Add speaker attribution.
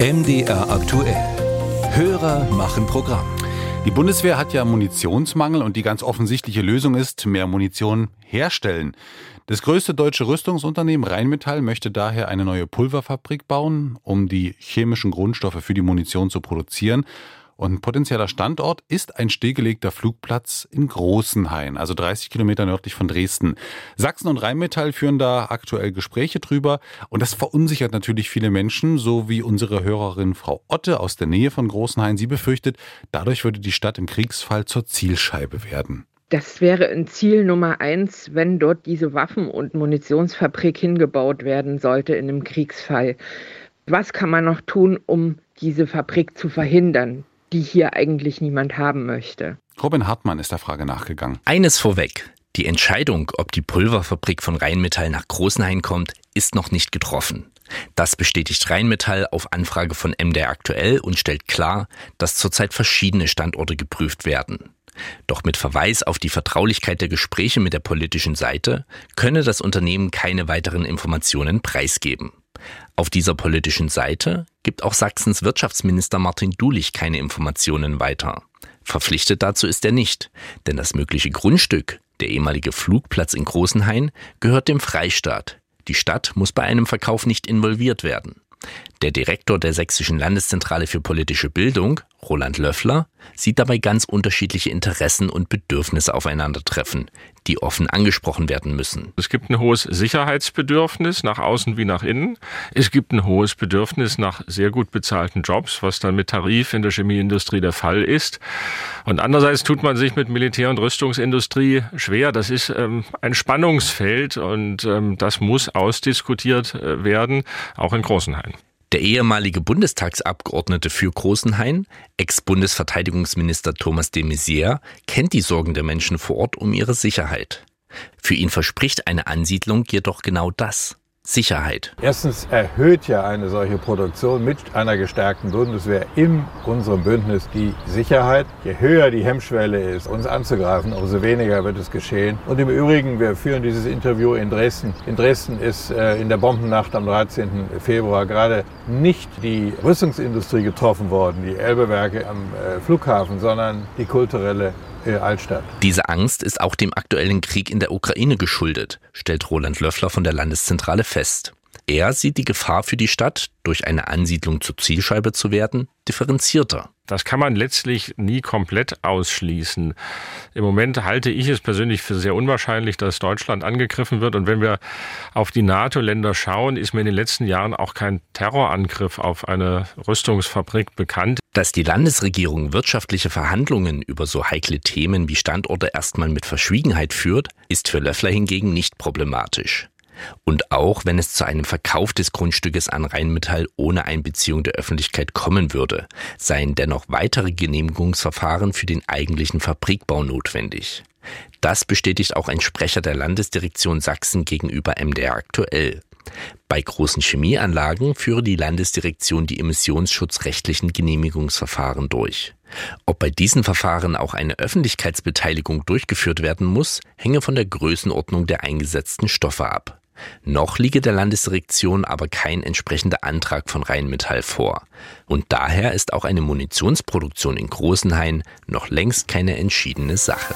Speaker 1: MDR aktuell. Hörer machen Programm.
Speaker 2: Die Bundeswehr hat ja Munitionsmangel und die ganz offensichtliche Lösung ist mehr Munition herstellen. Das größte deutsche Rüstungsunternehmen Rheinmetall möchte daher eine neue Pulverfabrik bauen, um die chemischen Grundstoffe für die Munition zu produzieren. Und ein potenzieller Standort ist ein stillgelegter Flugplatz in Großenhain, also 30 Kilometer nördlich von Dresden. Sachsen und Rheinmetall führen da aktuell Gespräche drüber und das verunsichert natürlich viele Menschen, so wie unsere Hörerin Frau Otte aus der Nähe von Großenhain. Sie befürchtet, dadurch würde die Stadt im Kriegsfall zur Zielscheibe werden.
Speaker 3: Das wäre ein Ziel Nummer eins, wenn dort diese Waffen- und Munitionsfabrik hingebaut werden sollte in einem Kriegsfall. Was kann man noch tun, um diese Fabrik zu verhindern? Die hier eigentlich niemand haben möchte.
Speaker 2: Robin Hartmann ist der Frage nachgegangen.
Speaker 4: Eines vorweg. Die Entscheidung, ob die Pulverfabrik von Rheinmetall nach Großenhain kommt, ist noch nicht getroffen. Das bestätigt Rheinmetall auf Anfrage von MDR aktuell und stellt klar, dass zurzeit verschiedene Standorte geprüft werden. Doch mit Verweis auf die Vertraulichkeit der Gespräche mit der politischen Seite könne das Unternehmen keine weiteren Informationen preisgeben. Auf dieser politischen Seite gibt auch Sachsens Wirtschaftsminister Martin Dulich keine Informationen weiter. Verpflichtet dazu ist er nicht, denn das mögliche Grundstück, der ehemalige Flugplatz in Großenhain, gehört dem Freistaat. Die Stadt muss bei einem Verkauf nicht involviert werden. Der Direktor der Sächsischen Landeszentrale für politische Bildung, Roland Löffler, sieht dabei ganz unterschiedliche Interessen und Bedürfnisse aufeinandertreffen, die offen angesprochen werden müssen.
Speaker 5: Es gibt ein hohes Sicherheitsbedürfnis nach außen wie nach innen. Es gibt ein hohes Bedürfnis nach sehr gut bezahlten Jobs, was dann mit Tarif in der Chemieindustrie der Fall ist. Und andererseits tut man sich mit Militär- und Rüstungsindustrie schwer. Das ist ähm, ein Spannungsfeld und ähm, das muss ausdiskutiert äh, werden, auch in Großenhain.
Speaker 4: Der ehemalige Bundestagsabgeordnete für Großenhain, Ex-Bundesverteidigungsminister Thomas de Maizière, kennt die Sorgen der Menschen vor Ort um ihre Sicherheit. Für ihn verspricht eine Ansiedlung jedoch genau das. Sicherheit.
Speaker 6: Erstens erhöht ja eine solche Produktion mit einer gestärkten Bundeswehr in unserem Bündnis die Sicherheit. Je höher die Hemmschwelle ist, uns anzugreifen, umso weniger wird es geschehen. Und im Übrigen, wir führen dieses Interview in Dresden. In Dresden ist äh, in der Bombennacht am 13. Februar gerade nicht die Rüstungsindustrie getroffen worden, die Elbewerke am äh, Flughafen, sondern die kulturelle Altstadt.
Speaker 4: Diese Angst ist auch dem aktuellen Krieg in der Ukraine geschuldet, stellt Roland Löffler von der Landeszentrale fest. Er sieht die Gefahr für die Stadt, durch eine Ansiedlung zur Zielscheibe zu werden, differenzierter.
Speaker 5: Das kann man letztlich nie komplett ausschließen. Im Moment halte ich es persönlich für sehr unwahrscheinlich, dass Deutschland angegriffen wird. Und wenn wir auf die NATO-Länder schauen, ist mir in den letzten Jahren auch kein Terrorangriff auf eine Rüstungsfabrik bekannt.
Speaker 4: Dass die Landesregierung wirtschaftliche Verhandlungen über so heikle Themen wie Standorte erstmal mit Verschwiegenheit führt, ist für Löffler hingegen nicht problematisch. Und auch wenn es zu einem Verkauf des Grundstückes an Rheinmetall ohne Einbeziehung der Öffentlichkeit kommen würde, seien dennoch weitere Genehmigungsverfahren für den eigentlichen Fabrikbau notwendig. Das bestätigt auch ein Sprecher der Landesdirektion Sachsen gegenüber MDR aktuell. Bei großen Chemieanlagen führe die Landesdirektion die emissionsschutzrechtlichen Genehmigungsverfahren durch. Ob bei diesen Verfahren auch eine Öffentlichkeitsbeteiligung durchgeführt werden muss, hänge von der Größenordnung der eingesetzten Stoffe ab. Noch liege der Landesdirektion aber kein entsprechender Antrag von Rheinmetall vor. Und daher ist auch eine Munitionsproduktion in Großenhain noch längst keine entschiedene Sache.